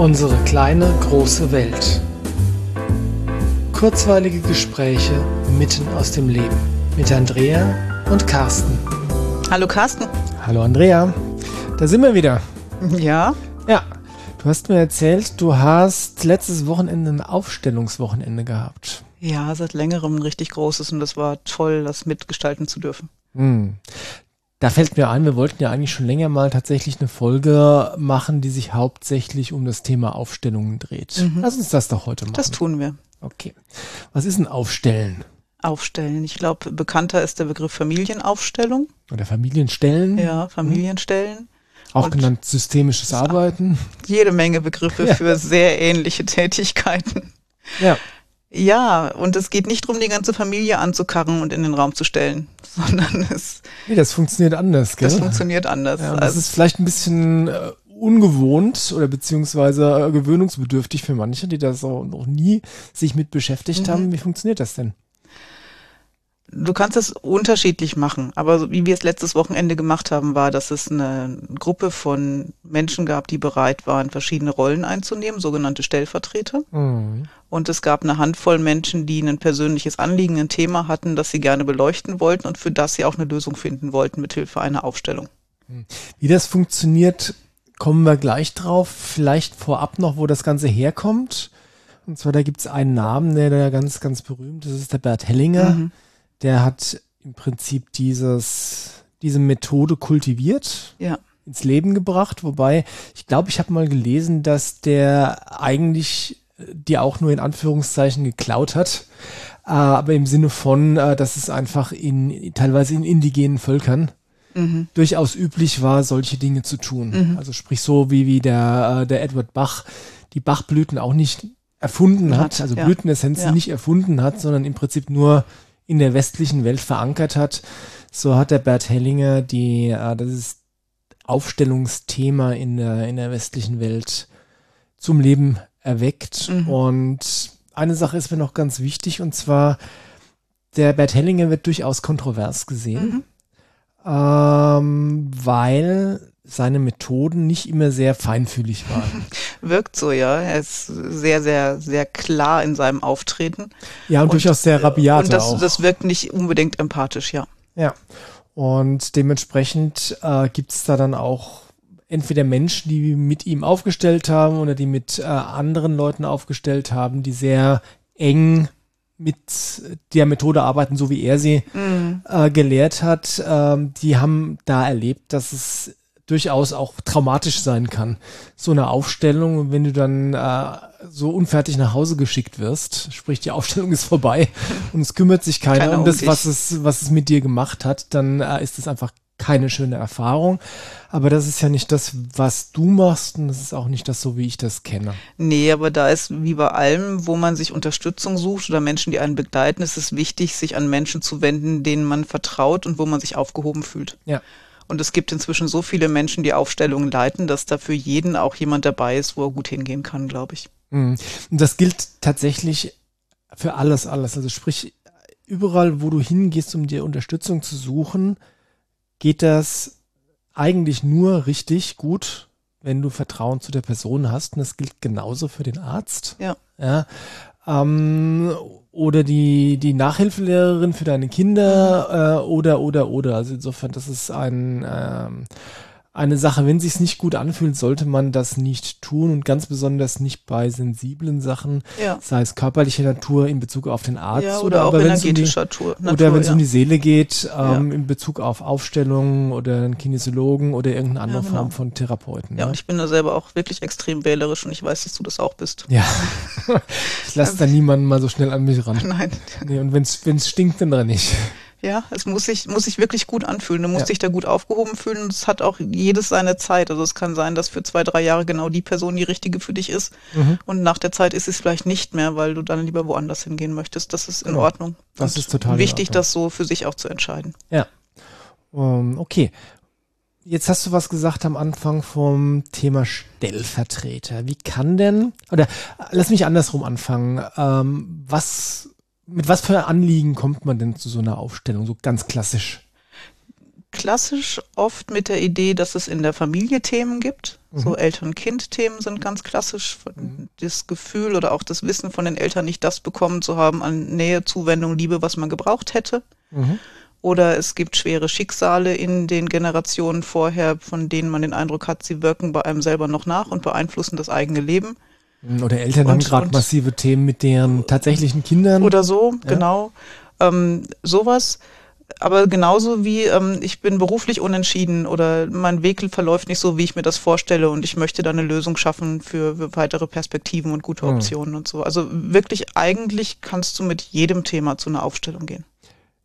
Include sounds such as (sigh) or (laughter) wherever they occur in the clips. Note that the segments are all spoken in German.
Unsere kleine, große Welt. Kurzweilige Gespräche mitten aus dem Leben mit Andrea und Carsten. Hallo Carsten. Hallo Andrea. Da sind wir wieder. Ja. Ja. Du hast mir erzählt, du hast letztes Wochenende ein Aufstellungswochenende gehabt. Ja, seit längerem ein richtig großes und das war toll, das mitgestalten zu dürfen. Hm. Da fällt mir ein, wir wollten ja eigentlich schon länger mal tatsächlich eine Folge machen, die sich hauptsächlich um das Thema Aufstellungen dreht. Mhm. Lass uns das doch heute machen. Das tun wir. Okay. Was ist ein Aufstellen? Aufstellen. Ich glaube, bekannter ist der Begriff Familienaufstellung. Oder Familienstellen? Ja, Familienstellen. Auch Und genannt systemisches Arbeiten. Jede Menge Begriffe Ja. für sehr ähnliche Tätigkeiten. Ja. Ja, und es geht nicht darum, die ganze Familie anzukarren und in den Raum zu stellen, (laughs) sondern es, Nee, das funktioniert anders, gell? das funktioniert anders. ja, und das also, ist vielleicht ein bisschen äh, ungewohnt oder beziehungsweise äh, gewöhnungsbedürftig für manche, die das auch noch nie sich mit beschäftigt Mhm. haben. Wie funktioniert das denn? Du kannst es unterschiedlich machen, aber so wie wir es letztes Wochenende gemacht haben, war, dass es eine Gruppe von Menschen gab, die bereit waren, verschiedene Rollen einzunehmen, sogenannte Stellvertreter. Mhm. Und es gab eine Handvoll Menschen, die ein persönliches Anliegen, ein Thema hatten, das sie gerne beleuchten wollten und für das sie auch eine Lösung finden wollten mithilfe einer Aufstellung. Wie das funktioniert, kommen wir gleich drauf. Vielleicht vorab noch, wo das Ganze herkommt. Und zwar, da gibt es einen Namen, der da ganz, ganz berühmt ist. Das ist der Bert Hellinger. Mhm. Der hat im Prinzip dieses, diese Methode kultiviert, Ja. ins Leben gebracht. Wobei, ich glaube, ich habe mal gelesen, dass der eigentlich äh, die auch nur in Anführungszeichen geklaut hat. Äh, aber im Sinne von, äh, dass es einfach in teilweise in indigenen Völkern Mhm. durchaus üblich war, solche Dinge zu tun. Mhm. Also sprich so wie, wie der, äh, der Edward Bach die Bachblüten auch nicht erfunden hat, Hat, also ja. Blütenessenzen Ja. nicht erfunden hat, sondern im Prinzip nur in der westlichen Welt verankert hat. So hat der Bert Hellinger die, äh, das ist Aufstellungsthema in der, in der westlichen Welt zum Leben erweckt. Mhm. Und eine Sache ist mir noch ganz wichtig, und zwar, der Bert Hellinger wird durchaus kontrovers gesehen, Mhm. ähm, weil seine Methoden nicht immer sehr feinfühlig waren. (laughs) Wirkt so, ja. Er ist sehr, sehr, sehr klar in seinem Auftreten. Ja, und, Und- durchaus sehr rabiat und das, auch. das wirkt nicht unbedingt empathisch, ja. Ja. Und dementsprechend äh, gibt es da dann auch entweder Menschen, die mit ihm aufgestellt haben oder die mit äh, anderen Leuten aufgestellt haben, die sehr eng mit der Methode arbeiten, so wie er sie Mhm. äh, gelehrt hat. Ähm, die haben da erlebt, dass es durchaus auch traumatisch sein kann. So eine Aufstellung, wenn du dann äh, so unfertig nach Hause geschickt wirst, sprich die Aufstellung ist vorbei (laughs) und es kümmert sich keiner, Keiner um das, was es, was es mit dir gemacht hat, dann äh, ist es einfach keine schöne Erfahrung. Aber das ist ja nicht das, was du machst und das ist auch nicht das, so wie ich das kenne. Nee, aber da ist wie bei allem, wo man sich Unterstützung sucht oder Menschen, die einen begleiten, ist es wichtig, sich an Menschen zu wenden, denen man vertraut und wo man sich aufgehoben fühlt. Ja. Und es gibt inzwischen so viele Menschen, die Aufstellungen leiten, dass da für jeden auch jemand dabei ist, wo er gut hingehen kann, glaube ich. Mhm. Und das gilt tatsächlich für alles, alles. Also sprich, überall, wo du hingehst, um dir Unterstützung zu suchen, geht das eigentlich nur richtig gut, wenn du Vertrauen zu der Person hast. Und das gilt genauso für den Arzt. Ja. Ja. Ähm, oder die, die Nachhilfelehrerin für deine Kinder äh, oder, oder, oder. Also insofern, das ist ein, ähm, eine Sache, wenn sich's nicht gut anfühlt, sollte man das nicht tun und ganz besonders nicht bei sensiblen Sachen, Ja. sei es körperlicher Natur in Bezug auf den Arzt Ja, oder, oder auch um die, energetischer Tour, Natur. oder wenn es ja. um die Seele geht, ähm, in Bezug auf Aufstellungen oder einen Kinesiologen oder irgendeine andere genau. Form von Therapeuten. ja, ne? und ich bin da selber auch wirklich extrem wählerisch und ich weiß, dass du das auch bist. Ja, (laughs) ich lasse da niemanden mal so schnell an mich ran. (laughs) Nein. Nee, und wenn's wenn's stinkt, dann renn ich. Ja, es muss sich, muss sich wirklich gut anfühlen. Du musst Ja. dich da gut aufgehoben fühlen es hat auch jedes seine Zeit. Also es kann sein, dass für zwei, drei Jahre genau die Person die richtige für dich ist Mhm. und nach der Zeit ist es vielleicht nicht mehr, weil du dann lieber woanders hingehen möchtest. Das ist in Genau. Ordnung. Das Und ist total wichtig, das so für sich auch zu entscheiden. Ähm, okay. Jetzt hast du was gesagt am Anfang vom Thema Stellvertreter. Wie kann denn, oder lass mich andersrum anfangen. Ähm, was, mit was für Anliegen kommt man denn zu so einer Aufstellung, so ganz klassisch? klassisch oft mit der Idee, dass es in der Familie Themen gibt. Mhm. So Eltern-Kind-Themen sind ganz klassisch. Mhm. Das Gefühl oder auch das Wissen von den Eltern, nicht das bekommen zu haben an Nähe, Zuwendung, Liebe, was man gebraucht hätte. Mhm. Oder es gibt schwere Schicksale in den Generationen vorher, von denen man den Eindruck hat, sie wirken bei einem selber noch nach und beeinflussen das eigene Leben. Oder Eltern und, haben gerade massive Themen mit deren tatsächlichen Kindern. Oder so, ja. genau. Ähm, sowas aber genauso wie ähm, ich bin beruflich unentschieden oder mein Weg verläuft nicht so, wie ich mir das vorstelle und ich möchte da eine Lösung schaffen für, weitere Perspektiven und gute hm. Optionen mhm. und so. Also wirklich eigentlich kannst du mit jedem Thema zu einer Aufstellung gehen.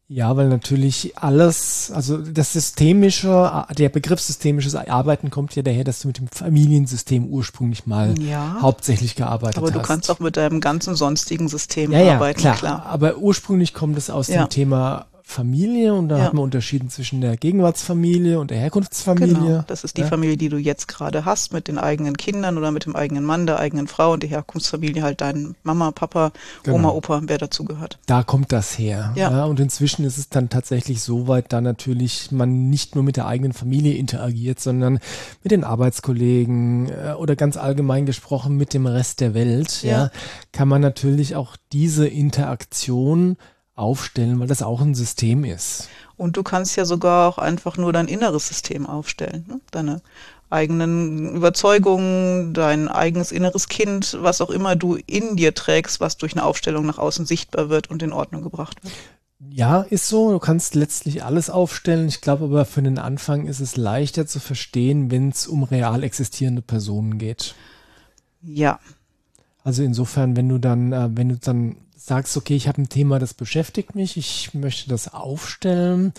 Ja, weil natürlich alles, also das systemische, der Begriff systemisches Arbeiten kommt ja daher, dass du mit dem Familiensystem ursprünglich mal ja, hauptsächlich gearbeitet hast. Aber du hast. kannst auch mit deinem ganzen sonstigen System ja, arbeiten, ja, klar. klar. Aber ursprünglich kommt es aus dem Thema Familie und da ja. hat man unterschieden zwischen der Gegenwartsfamilie und der Herkunftsfamilie. Genau, das ist die ja. Familie, die du jetzt gerade hast, mit den eigenen Kindern oder mit dem eigenen Mann, der eigenen Frau und die Herkunftsfamilie halt dein Mama, Papa, genau. Oma, Opa, wer dazu gehört. Da kommt das her. Ja. ja. Und inzwischen ist es dann tatsächlich so weit, da natürlich man nicht nur mit der eigenen Familie interagiert, sondern mit den Arbeitskollegen äh, oder ganz allgemein gesprochen mit dem Rest der Welt, ja kann man natürlich auch diese Interaktion aufstellen, weil das auch ein System ist. Und du kannst ja sogar auch einfach nur dein inneres System aufstellen, ne? deine eigenen Überzeugungen, dein eigenes inneres Kind, was auch immer du in dir trägst, was durch eine Aufstellung nach außen sichtbar wird und in Ordnung gebracht wird. Ja, ist so. Du kannst letztlich alles aufstellen. Ich glaube aber für den Anfang ist es leichter zu verstehen, wenn es um real existierende Personen geht. Ja. Also insofern, wenn du dann, äh, wenn du dann sagst, okay, ich habe ein Thema, das beschäftigt mich, ich möchte das aufstellen.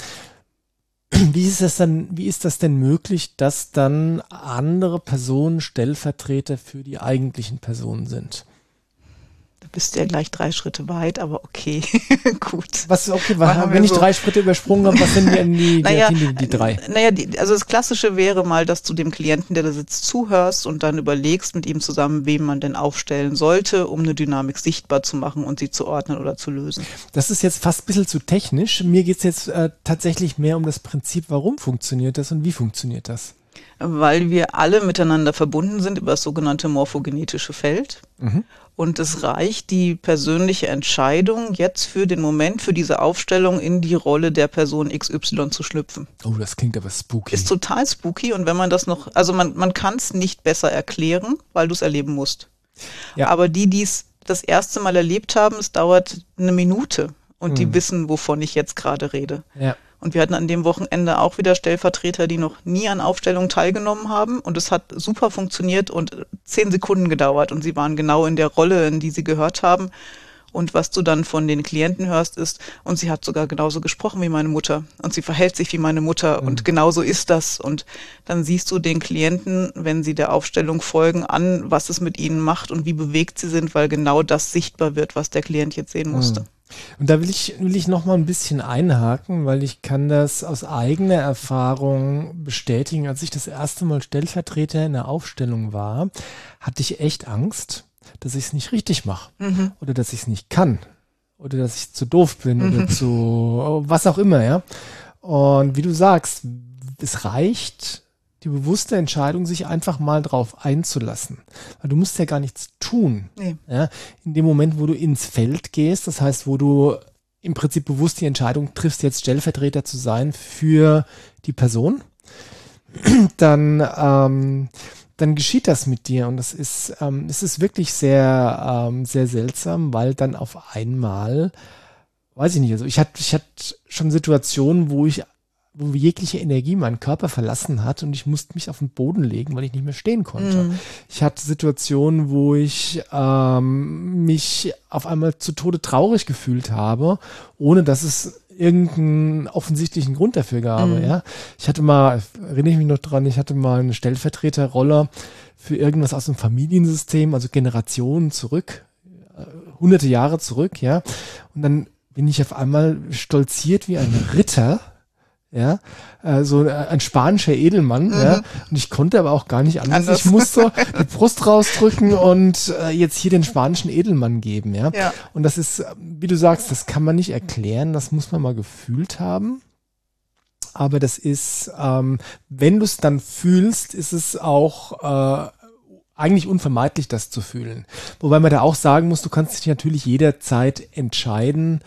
(clears throat) Wie ist das dann, wie ist das denn möglich, dass dann andere Personen Stellvertreter für die eigentlichen Personen sind? Bist ja gleich drei Schritte weit, aber okay, (laughs) gut. Was okay, was, wenn ich so. drei Schritte übersprungen habe, was sind denn die, (laughs) naja, die, die, drei? Naja, die, also das Klassische wäre mal, dass du dem Klienten, der da sitzt, zuhörst und dann überlegst mit ihm zusammen, wem man denn aufstellen sollte, um eine Dynamik sichtbar zu machen und sie zu ordnen oder zu lösen. Das ist jetzt fast ein bisschen zu technisch. Mir geht es jetzt äh, tatsächlich mehr um das Prinzip, warum funktioniert das und wie funktioniert das? Weil wir alle miteinander verbunden sind über das sogenannte morphogenetische Feld. Mhm. Und es reicht die persönliche Entscheidung, jetzt für den Moment, für diese Aufstellung in die Rolle der Person XY zu schlüpfen. Oh, das klingt aber spooky. Ist total spooky. Und wenn man das noch, also man, man kann es nicht besser erklären, weil du es erleben musst. Ja. Aber die, die es das erste Mal erlebt haben, es dauert eine Minute und mhm. die wissen, wovon ich jetzt gerade rede. Ja. Und wir hatten an dem Wochenende auch wieder Stellvertreter, die noch nie an Aufstellungen teilgenommen haben. Und es hat super funktioniert und zehn Sekunden gedauert. Und sie waren genau in der Rolle, in die sie gehört haben. Und was du dann von den Klienten hörst, ist, und sie hat sogar genauso gesprochen wie meine Mutter. Und sie verhält sich wie meine Mutter. Mhm. Und genauso ist das. Und dann siehst du den Klienten, wenn sie der Aufstellung folgen, an, was es mit ihnen macht und wie bewegt sie sind, weil genau das sichtbar wird, was der Klient jetzt sehen musste. Mhm. Und da will ich, will ich noch mal ein bisschen einhaken, weil ich kann das aus eigener Erfahrung bestätigen. Als ich das erste Mal Stellvertreter in der Aufstellung war, hatte ich echt Angst, dass ich es nicht richtig mache mhm. oder dass ich es nicht kann oder dass ich zu doof bin mhm. oder zu was auch immer, ja. Und wie du sagst, es reicht, die bewusste Entscheidung, sich einfach mal drauf einzulassen. Weil du musst ja gar nichts tun. Nee. Ja, in dem Moment, wo du ins Feld gehst, das heißt, wo du im Prinzip bewusst die Entscheidung triffst, jetzt Stellvertreter zu sein für die Person, (clears throat) dann, ähm, dann geschieht das mit dir und das ist, ähm, es ist wirklich sehr, ähm, sehr seltsam, weil dann auf einmal, weiß ich nicht, also ich hatte, ich hatte schon Situationen, wo ich wo jegliche Energie meinen Körper verlassen hat und ich musste mich auf den Boden legen, weil ich nicht mehr stehen konnte. Mhm. Ich hatte Situationen, wo ich ähm, mich auf einmal zu Tode traurig gefühlt habe, ohne dass es irgendeinen offensichtlichen Grund dafür gab. Mhm. Ja, ich hatte mal, erinnere ich mich noch dran, ich hatte mal eine Stellvertreterrolle für irgendwas aus dem Familiensystem, also Generationen zurück, äh, hunderte Jahre zurück, ja. Und dann bin ich auf einmal stolziert wie ein Ritter ja, äh, so ein spanischer Edelmann, mhm. ja, und ich konnte aber auch gar nicht anders. anders. Ich musste die Brust rausdrücken und äh, jetzt hier den spanischen Edelmann geben, ja? ja. Und das ist, wie du sagst, das kann man nicht erklären, das muss man mal gefühlt haben. aber das ist, ähm, wenn du es dann fühlst, ist es auch äh, eigentlich unvermeidlich, das zu fühlen. Wobei man da auch sagen muss, du kannst dich natürlich jederzeit entscheiden,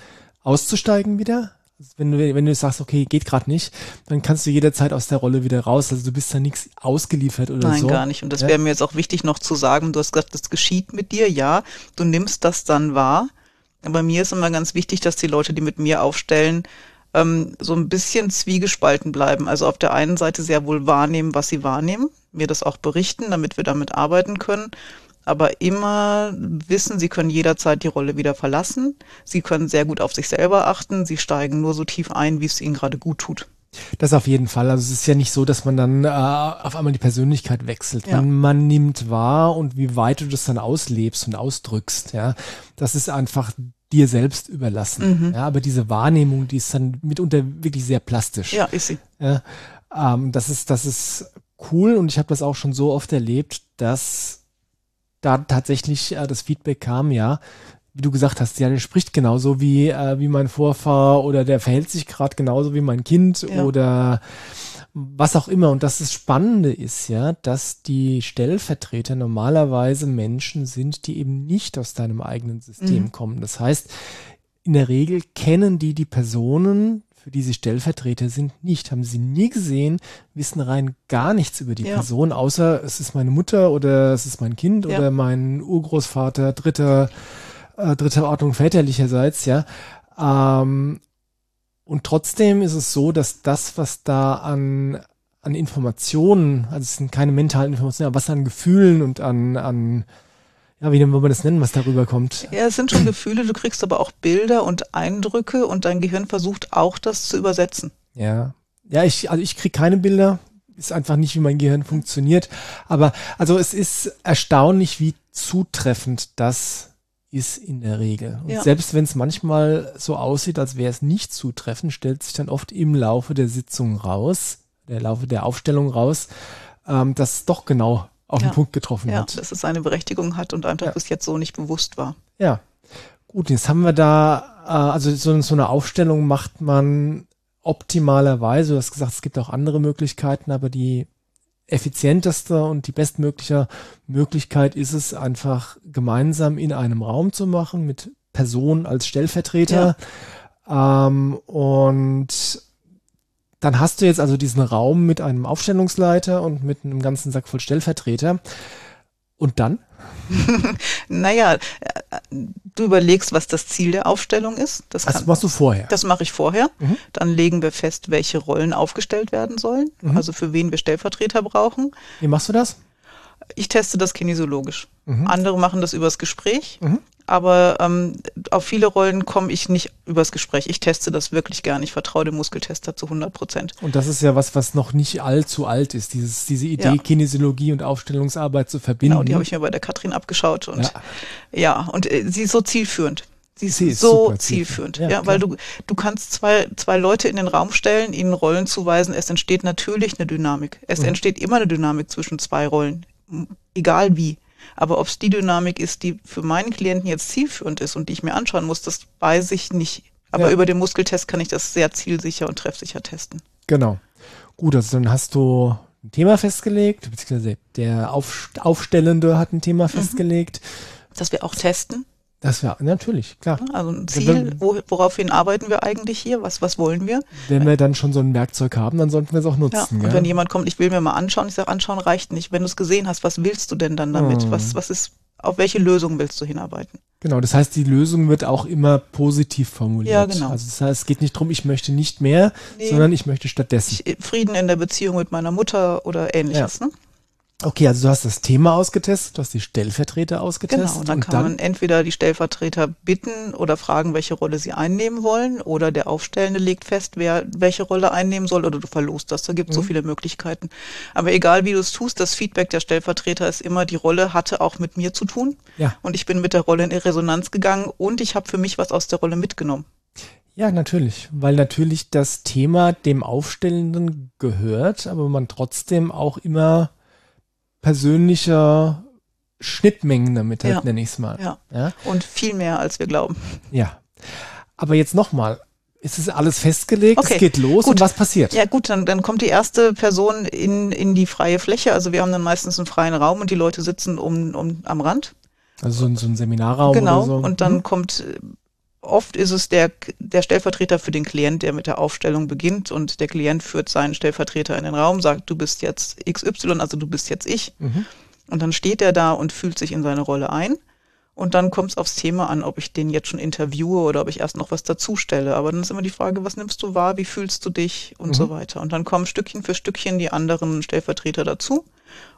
auszusteigen wieder. Wenn du, wenn du sagst, okay, geht gerade nicht, dann kannst du jederzeit aus der Rolle wieder raus. Also du bist da nichts ausgeliefert oder Nein, so. Nein, gar nicht. Und das ja? wäre mir jetzt auch wichtig noch zu sagen. Du hast gesagt, das geschieht mit dir. Ja, du nimmst das dann wahr. Aber mir ist immer ganz wichtig, dass die Leute, die mit mir aufstellen, ähm, so ein bisschen zwiegespalten bleiben. Also auf der einen Seite sehr wohl wahrnehmen, was sie wahrnehmen, mir das auch berichten, damit wir damit arbeiten können aber immer wissen, sie können jederzeit die Rolle wieder verlassen. Sie können sehr gut auf sich selber achten. Sie steigen nur so tief ein, wie es ihnen gerade gut tut. Das auf jeden Fall. Also es ist ja nicht so, dass man dann äh, auf einmal die Persönlichkeit wechselt. Ja. Man, man nimmt wahr und wie weit du das dann auslebst und ausdrückst, ja, das ist einfach dir selbst überlassen. Mhm. Ja, aber diese Wahrnehmung, die ist dann mitunter wirklich sehr plastisch. Ja, ist sie. Ja, ähm, das ist, das ist cool und ich habe das auch schon so oft erlebt, dass da tatsächlich äh, das Feedback kam, ja, wie du gesagt hast, ja, der spricht genauso wie, äh, wie mein Vorfahr oder der verhält sich gerade genauso wie mein Kind ja. oder was auch immer. Und das, das Spannende ist ja, dass die Stellvertreter normalerweise Menschen sind, die eben nicht aus deinem eigenen System mhm. kommen. Das heißt, in der Regel kennen die die Personen, für die sie Stellvertreter sind, nicht, haben sie nie gesehen, wissen rein gar nichts über die ja. Person, außer es ist meine Mutter oder es ist mein Kind ja. oder mein Urgroßvater, dritter, äh, dritter Ordnung väterlicherseits, ja. Ähm, und trotzdem ist es so, dass das, was da an, an Informationen, also es sind keine mentalen Informationen, aber was an Gefühlen und an, an ja, wie wollen wir das nennen, was darüber kommt? Ja, es sind schon Gefühle, du kriegst aber auch Bilder und Eindrücke und dein Gehirn versucht auch das zu übersetzen. Ja. Ja, ich, also ich krieg keine Bilder. Ist einfach nicht, wie mein Gehirn funktioniert. Aber also es ist erstaunlich, wie zutreffend das ist in der Regel. Und ja. selbst wenn es manchmal so aussieht, als wäre es nicht zutreffend, stellt sich dann oft im Laufe der Sitzung raus, der Laufe der Aufstellung raus, ähm, dass doch genau auf ja. den Punkt getroffen ja, hat. dass es seine Berechtigung hat und einfach ja. bis jetzt so nicht bewusst war. Ja. Gut, jetzt haben wir da, äh, also so, so eine Aufstellung macht man optimalerweise, du hast gesagt, es gibt auch andere Möglichkeiten, aber die effizienteste und die bestmögliche Möglichkeit ist es einfach gemeinsam in einem Raum zu machen mit Personen als Stellvertreter. Ja. Ähm, und dann hast du jetzt also diesen Raum mit einem Aufstellungsleiter und mit einem ganzen Sack voll Stellvertreter. Und dann? (laughs) naja, äh, du überlegst, was das Ziel der Aufstellung ist. Das, das machst du vorher. Das mache ich vorher. Mhm. Dann legen wir fest, welche Rollen aufgestellt werden sollen. Mhm. Also für wen wir Stellvertreter brauchen. Wie machst du das? Ich teste das kinesiologisch. Mhm. Andere machen das übers Gespräch. Aber ähm, auf viele Rollen komme ich nicht übers Gespräch. Ich teste das wirklich gern. Ich vertraue dem Muskeltester zu 100 Prozent. Und das ist ja was, was noch nicht allzu alt ist, dieses, diese Idee, ja. Kinesiologie und Aufstellungsarbeit zu verbinden. Genau, die habe ich mir bei der Katrin abgeschaut und ja, ja und äh, sie ist so zielführend. Sie ist, sie ist so zielführend, ja, ja weil du, du kannst zwei, zwei Leute in den Raum stellen, ihnen Rollen zuweisen. Es entsteht natürlich eine Dynamik. Es mhm. entsteht immer eine Dynamik zwischen zwei Rollen, egal wie. Aber ob es die Dynamik ist, die für meinen Klienten jetzt zielführend ist und die ich mir anschauen muss, das weiß ich nicht. Aber ja. über den Muskeltest kann ich das sehr zielsicher und treffsicher testen. Genau. Gut, also dann hast du ein Thema festgelegt, beziehungsweise der Aufstellende hat ein Thema mhm. festgelegt. Das wir auch testen. Das wäre natürlich, klar. Also ein Ziel, wo, woraufhin arbeiten wir eigentlich hier? Was, was wollen wir? Wenn wir dann schon so ein Werkzeug haben, dann sollten wir es auch nutzen. Ja, und ja? wenn jemand kommt, ich will mir mal anschauen, ich sage, anschauen reicht nicht. Wenn du es gesehen hast, was willst du denn dann damit? Hm. Was, was ist, auf welche Lösung willst du hinarbeiten? Genau, das heißt, die Lösung wird auch immer positiv formuliert. Ja, genau. Also das heißt, es geht nicht darum, ich möchte nicht mehr, nee, sondern ich möchte stattdessen. Ich, Frieden in der Beziehung mit meiner Mutter oder ähnliches, ja. ne? Okay, also du hast das Thema ausgetestet, du hast die Stellvertreter ausgetestet. Genau, und dann und kann dann man entweder die Stellvertreter bitten oder fragen, welche Rolle sie einnehmen wollen, oder der Aufstellende legt fest, wer welche Rolle einnehmen soll, oder du verlost das. Da gibt es mhm. so viele Möglichkeiten. Aber egal wie du es tust, das Feedback der Stellvertreter ist immer, die Rolle hatte auch mit mir zu tun. Ja. Und ich bin mit der Rolle in Resonanz gegangen und ich habe für mich was aus der Rolle mitgenommen. Ja, natürlich, weil natürlich das Thema dem Aufstellenden gehört, aber man trotzdem auch immer persönlicher Schnittmengen damit hat, ja. nenne ich es mal. Ja. ja. Und viel mehr, als wir glauben. Ja. Aber jetzt nochmal, ist es alles festgelegt, Okay, es geht los gut. und was passiert? Ja gut, dann, dann kommt die erste Person in, in die freie Fläche. Also wir haben dann meistens einen freien Raum und die Leute sitzen um, um, am Rand. Also so ein, so ein Seminarraum genau. oder so. Und dann Mhm. kommt, oft ist es der, der Stellvertreter für den Klient, der mit der Aufstellung beginnt und der Klient führt seinen Stellvertreter in den Raum, sagt, du bist jetzt XY, also du bist jetzt ich. Mhm. Und dann steht er da und fühlt sich in seine Rolle ein. Und dann kommt es aufs Thema an, ob ich den jetzt schon interviewe oder ob ich erst noch was dazustelle. Aber dann ist immer die Frage, was nimmst du wahr, wie fühlst du dich und Mhm. so weiter. Und dann kommen Stückchen für Stückchen die anderen Stellvertreter dazu.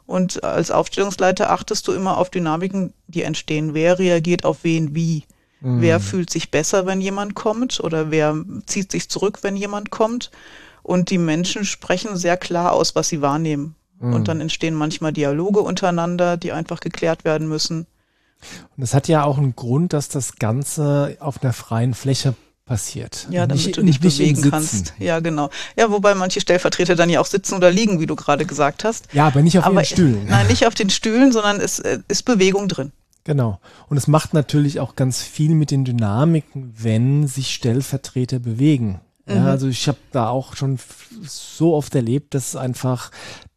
Und als Aufstellungsleiter achtest du immer auf Dynamiken, die entstehen. Wer reagiert auf wen wie? Mhm. Wer fühlt sich besser, wenn jemand kommt? Oder wer zieht sich zurück, wenn jemand kommt? Und die Menschen sprechen sehr klar aus, was sie wahrnehmen. Mhm. Und dann entstehen manchmal Dialoge untereinander, die einfach geklärt werden müssen. Und das hat ja auch einen Grund, dass das Ganze auf einer freien Fläche passiert. Ja, damit nicht- du dich nicht bewegen kannst. Ja, genau. Ja, wobei manche Stellvertreter dann ja auch sitzen oder liegen, wie du gerade gesagt hast. Ja, aber nicht auf Aber ihren Stühlen. (laughs) Nein, nicht auf den Stühlen, sondern es äh, ist Bewegung drin. Genau. Und es macht natürlich auch ganz viel mit den Dynamiken, wenn sich Stellvertreter bewegen. Ja, Mhm. also ich habe da auch schon so oft erlebt, dass es einfach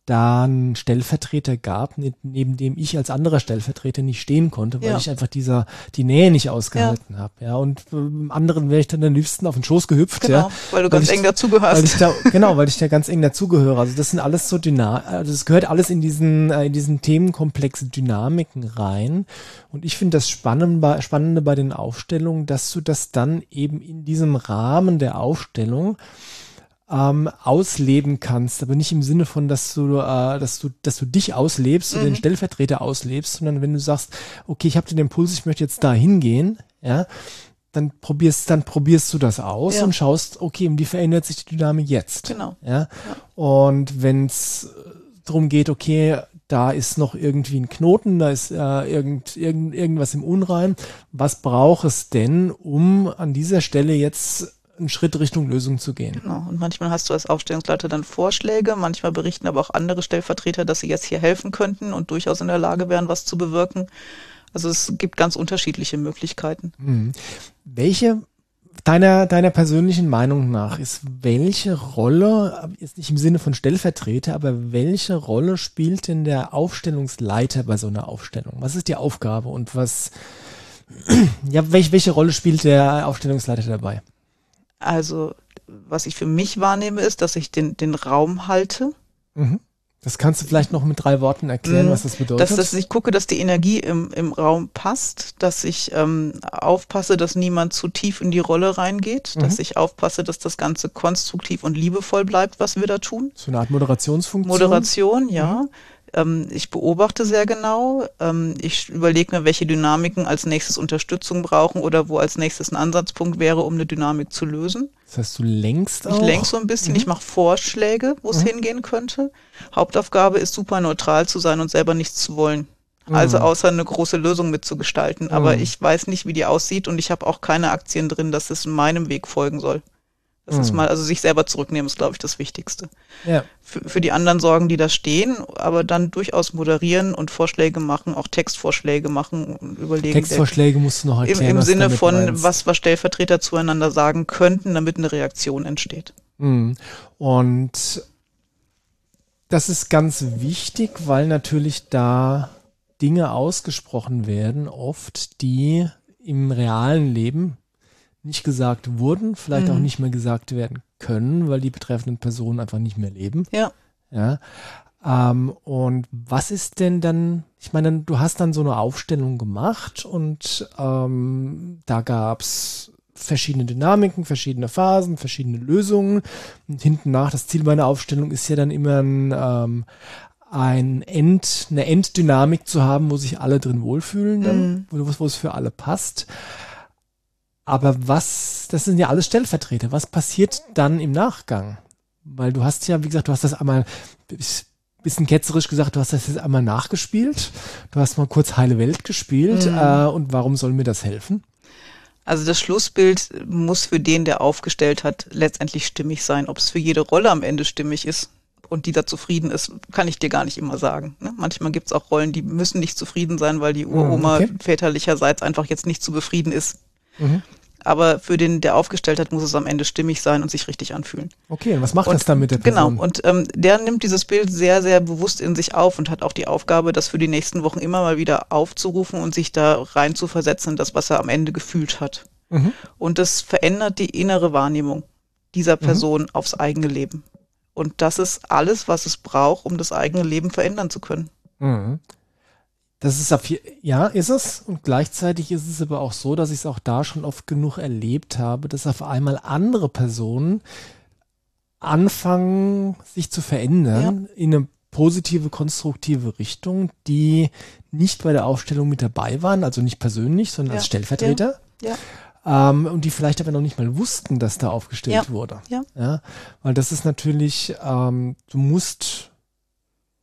da einen Stellvertreter gab, ne- neben dem ich als anderer Stellvertreter nicht stehen konnte, weil Ja. ich einfach dieser die Nähe nicht ausgehalten habe. Ja, und ähm, anderen wäre ich dann am liebsten auf den Schoß gehüpft. Genau, Ja, weil du Weil ganz ich- eng dazugehörst. da, genau, weil ich da ganz eng dazugehöre. Also das sind alles so Dyna also das gehört alles in diesen, äh, in diesen Themenkomplex Dynamiken rein. Und ich finde das Spannende bei, Spannende bei den Aufstellungen, dass du das dann eben in diesem Rahmen der Aufstellung ähm, ausleben kannst, aber nicht im Sinne von, dass du, äh, dass du, dass du dich auslebst oder Mhm. den Stellvertreter auslebst, sondern wenn du sagst, okay, ich habe den Impuls, ich möchte jetzt da hingehen, ja, dann probierst, dann probierst du das aus Ja. und schaust, okay, wie verändert sich die Dynamik jetzt? Genau. Ja. Und wenn es darum geht, okay, da ist noch irgendwie ein Knoten, da ist äh, irgend, irgend, irgendwas im Unrein, was braucht es denn, um an dieser Stelle jetzt einen Schritt Richtung Lösung zu gehen? Genau. Und manchmal hast du als Aufstellungsleiter dann Vorschläge, manchmal berichten aber auch andere Stellvertreter, dass sie jetzt hier helfen könnten und durchaus in der Lage wären, was zu bewirken. Also es gibt ganz unterschiedliche Möglichkeiten. Mhm. Welche deiner, deiner persönlichen Meinung nach ist welche Rolle, jetzt nicht im Sinne von Stellvertreter, aber welche Rolle spielt denn der Aufstellungsleiter bei so einer Aufstellung? Was ist die Aufgabe und was, (clears throat) ja, welche, welche Rolle spielt der Aufstellungsleiter dabei? Also was ich für mich wahrnehme, ist, dass ich den, den Raum halte, Mhm. Das kannst du vielleicht noch mit drei Worten erklären, Mhm. was das bedeutet? dass, dass ich gucke, dass die Energie im, im Raum passt, dass ich ähm, aufpasse, dass niemand zu tief in die Rolle reingeht, dass Mhm. ich aufpasse, dass das Ganze konstruktiv und liebevoll bleibt, was wir da tun. so eine Art Moderationsfunktion. Moderation, ja. Ähm, ich beobachte sehr genau. Ähm, ich überlege mir, welche Dynamiken als nächstes Unterstützung brauchen oder wo als nächstes ein Ansatzpunkt wäre, um eine Dynamik zu lösen. Das heißt, du lenkst auch. Ich lenke so ein bisschen, Mhm. ich mache Vorschläge, wo es Mhm. hingehen könnte. Hauptaufgabe ist super neutral zu sein und selber nichts zu wollen. Also Mhm. außer eine große Lösung mitzugestalten. Aber Mhm. ich weiß nicht, wie die aussieht und ich habe auch keine Aktien drin, dass es meinem Weg folgen soll. Das ist Mhm. mal, also sich selber zurücknehmen ist, glaube ich, das Wichtigste. Ja. Für, für die anderen sorgen, die da stehen, aber dann durchaus moderieren und Vorschläge machen, auch Textvorschläge machen und überlegen. Textvorschläge musst du noch Im, erklären. Im du Sinne von, meinst. was, was Stellvertreter zueinander sagen könnten, damit eine Reaktion entsteht. Mhm. Und das ist ganz wichtig, weil natürlich da Dinge ausgesprochen werden, oft, die im realen Leben nicht gesagt wurden, vielleicht auch Mhm. nicht mehr gesagt werden können, weil die betreffenden Personen einfach nicht mehr leben. Ja. Ja. Ähm, und was ist denn dann, ich meine, du hast dann so eine Aufstellung gemacht und ähm, da gab's verschiedene Dynamiken, verschiedene Phasen, verschiedene Lösungen. Und hinten nach, das Ziel meiner Aufstellung ist ja dann immer ein, ähm, ein End, eine Enddynamik zu haben, wo sich alle drin wohlfühlen, Mhm. wo, wo es für alle passt. Aber was, das sind ja alles Stellvertreter. Was passiert dann im Nachgang? Weil du hast ja, wie gesagt, du hast das einmal, bis- bisschen ketzerisch gesagt, du hast das jetzt einmal nachgespielt. Du hast mal kurz Heile Welt gespielt. Mhm. Äh, und warum soll mir das helfen? Also das Schlussbild muss für den, der aufgestellt hat, letztendlich stimmig sein. Ob es für jede Rolle am Ende stimmig ist und die da zufrieden ist, kann ich dir gar nicht immer sagen. ne? Manchmal gibt es auch Rollen, die müssen nicht zufrieden sein, weil die Uroma okay. väterlicherseits einfach jetzt nicht zu befrieden ist. Mhm. aber für den, der aufgestellt hat, muss es am Ende stimmig sein und sich richtig anfühlen. Okay, und was macht und, das dann mit der Person? Genau, und ähm, der nimmt dieses Bild sehr, sehr bewusst in sich auf und hat auch die Aufgabe, das für die nächsten Wochen immer mal wieder aufzurufen und sich da rein zu versetzen in das, was er am Ende gefühlt hat. Mhm. Und das verändert die innere Wahrnehmung dieser mhm. Person mhm. aufs eigene Leben. Und das ist alles, was es braucht, um das eigene Leben verändern zu können. Mhm. Das ist auf, ja, ist es. Und gleichzeitig ist es aber auch so, dass ich es auch da schon oft genug erlebt habe, dass auf einmal andere Personen anfangen, sich zu verändern ja. in eine positive, konstruktive Richtung, die nicht bei der Aufstellung mit dabei waren, also nicht persönlich, sondern ja. als Stellvertreter. Ja. Ähm, und die vielleicht aber noch nicht mal wussten, dass da aufgestellt wurde. Ja. Weil das ist natürlich, ähm, du musst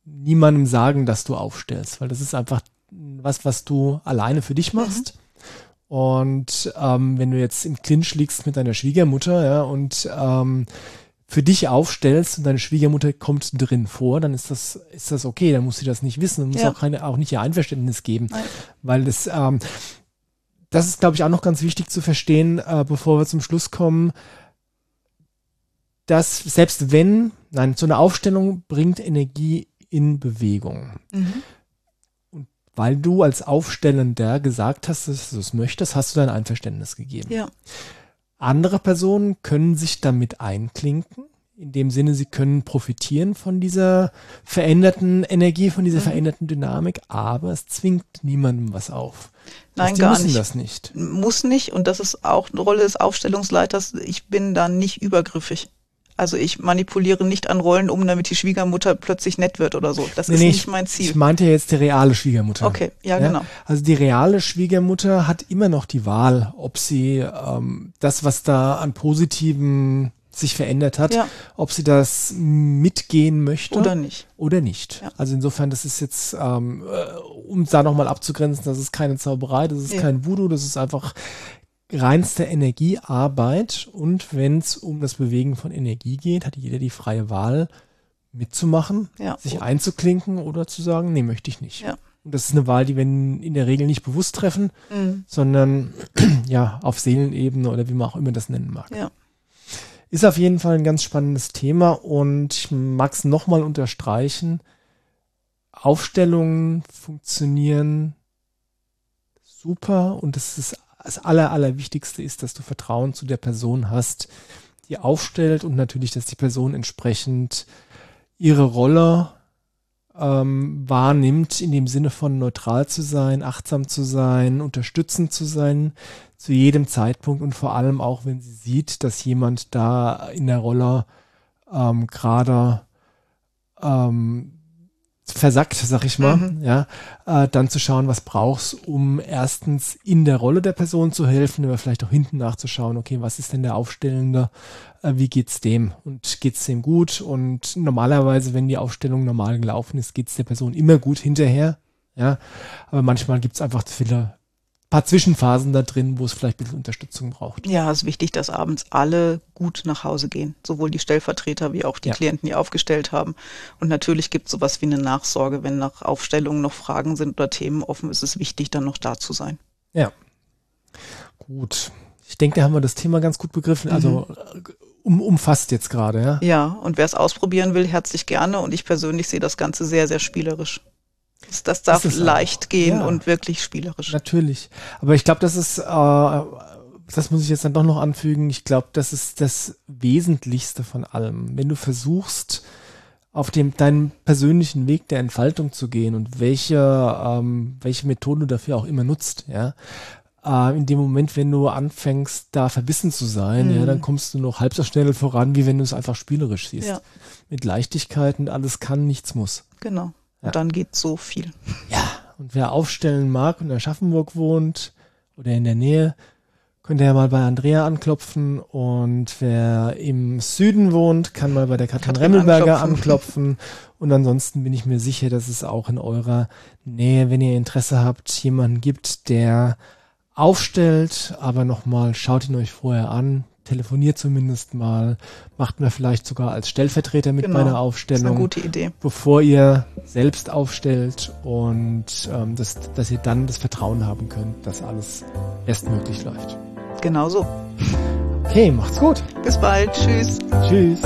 niemandem sagen, dass du aufstellst, weil das ist einfach was, was du alleine für dich machst. Mhm. Und ähm, wenn du jetzt im Clinch liegst mit deiner Schwiegermutter, ja, und ähm, für dich aufstellst und deine Schwiegermutter kommt drin vor, dann ist das, ist das okay, dann muss sie das nicht wissen und muss ja. auch, keine, auch nicht ihr Einverständnis geben. Nein. Weil das, ähm, das ist, glaube ich, auch noch ganz wichtig zu verstehen, äh, bevor wir zum Schluss kommen, dass selbst wenn, nein, so eine Aufstellung bringt Energie in Bewegung. Mhm. Und weil du als Aufstellender gesagt hast, dass du es möchtest, hast du dein Einverständnis gegeben. Ja. Andere Personen können sich damit einklinken. In dem Sinne, sie können profitieren von dieser veränderten Energie, von dieser mhm. veränderten Dynamik, aber es zwingt niemandem was auf. Nein, gar nicht. das nicht. Muss nicht. Und das ist auch eine Rolle des Aufstellungsleiters. Ich bin da nicht übergriffig. Also ich manipuliere nicht an Rollen um, damit die Schwiegermutter plötzlich nett wird oder so. Das nee, ist nee, nicht mein Ziel. Ich meinte jetzt die reale Schwiegermutter. Okay, ja, ja, genau. Also die reale Schwiegermutter hat immer noch die Wahl, ob sie ähm, das, was da an positiven sich verändert hat, ja. ob sie das mitgehen möchte oder nicht. Oder nicht. Ja. Also insofern, das ist jetzt, ähm, äh, um da nochmal abzugrenzen, das ist keine Zauberei, das ist ja. kein Voodoo, das ist einfach reinste Energiearbeit und wenn es um das Bewegen von Energie geht, hat jeder die freie Wahl mitzumachen, ja. sich einzuklinken oder zu sagen, nee, möchte ich nicht. Ja. Und das ist eine Wahl, die wir in der Regel nicht bewusst treffen, mhm. sondern (clears throat) ja, auf Seelenebene oder wie man auch immer das nennen mag. Ja. Ist auf jeden Fall ein ganz spannendes Thema und ich mag es nochmal unterstreichen. Aufstellungen funktionieren super und es ist das Aller, Allerwichtigste ist, dass du Vertrauen zu der Person hast, die aufstellt und natürlich, dass die Person entsprechend ihre Rolle ähm, wahrnimmt, in dem Sinne von neutral zu sein, achtsam zu sein, unterstützend zu sein, zu jedem Zeitpunkt und vor allem auch, wenn sie sieht, dass jemand da in der Rolle ähm, gerade ähm, versackt, sag ich mal, mhm. ja, äh, dann zu schauen, was brauchst, um erstens in der Rolle der Person zu helfen, aber vielleicht auch hinten nachzuschauen, okay, was ist denn der Aufstellende, äh, wie geht's dem? Und geht's dem gut? Und normalerweise, wenn die Aufstellung normal gelaufen ist, geht's der Person immer gut hinterher, ja, aber manchmal gibt's einfach viele paar Zwischenphasen da drin, wo es vielleicht ein bisschen Unterstützung braucht. Ja, es ist wichtig, dass abends alle gut nach Hause gehen. Sowohl die Stellvertreter wie auch die ja. Klienten, die aufgestellt haben. Und natürlich gibt es sowas wie eine Nachsorge. Wenn nach Aufstellungen noch Fragen sind oder Themen offen, ist es wichtig, dann noch da zu sein. Ja. Gut. Ich denke, da haben wir das Thema ganz gut begriffen. Also mhm. um, umfasst jetzt gerade, ja. Ja, und wer es ausprobieren will, herzlich gerne. Und ich persönlich sehe das Ganze sehr, sehr spielerisch. Das, darf das leicht auch. gehen ja, und wirklich spielerisch. Natürlich. Aber ich glaube, das ist, äh, das muss ich jetzt dann doch noch anfügen, ich glaube, das ist das Wesentlichste von allem. Wenn du versuchst, auf dem deinen persönlichen Weg der Entfaltung zu gehen und welche, ähm, welche Methoden du dafür auch immer nutzt, ja, äh, in dem Moment, wenn du anfängst, da verbissen zu sein, mhm. ja, dann kommst du noch halb so schnell voran, wie wenn du es einfach spielerisch siehst. Ja. Mit Leichtigkeit und alles kann, nichts muss. Genau. Ja. Und dann geht so viel. Ja, und wer aufstellen mag und in Aschaffenburg wohnt oder in der Nähe, könnte ja mal bei Andrea anklopfen. Und wer im Süden wohnt, kann mal bei der Katrin, Katrin Remmelberger anklopfen. anklopfen. Und ansonsten bin ich mir sicher, dass es auch in eurer Nähe, wenn ihr Interesse habt, jemanden gibt, der aufstellt. Aber nochmal, schaut ihn euch vorher an telefoniert zumindest mal, macht mir vielleicht sogar als Stellvertreter mit genau, meiner Aufstellung. Das ist eine gute Idee. Bevor ihr selbst aufstellt und ähm, das, dass ihr dann das Vertrauen haben könnt, dass alles bestmöglich läuft. Genau so. Okay, macht's gut. Bis bald. Tschüss. Tschüss.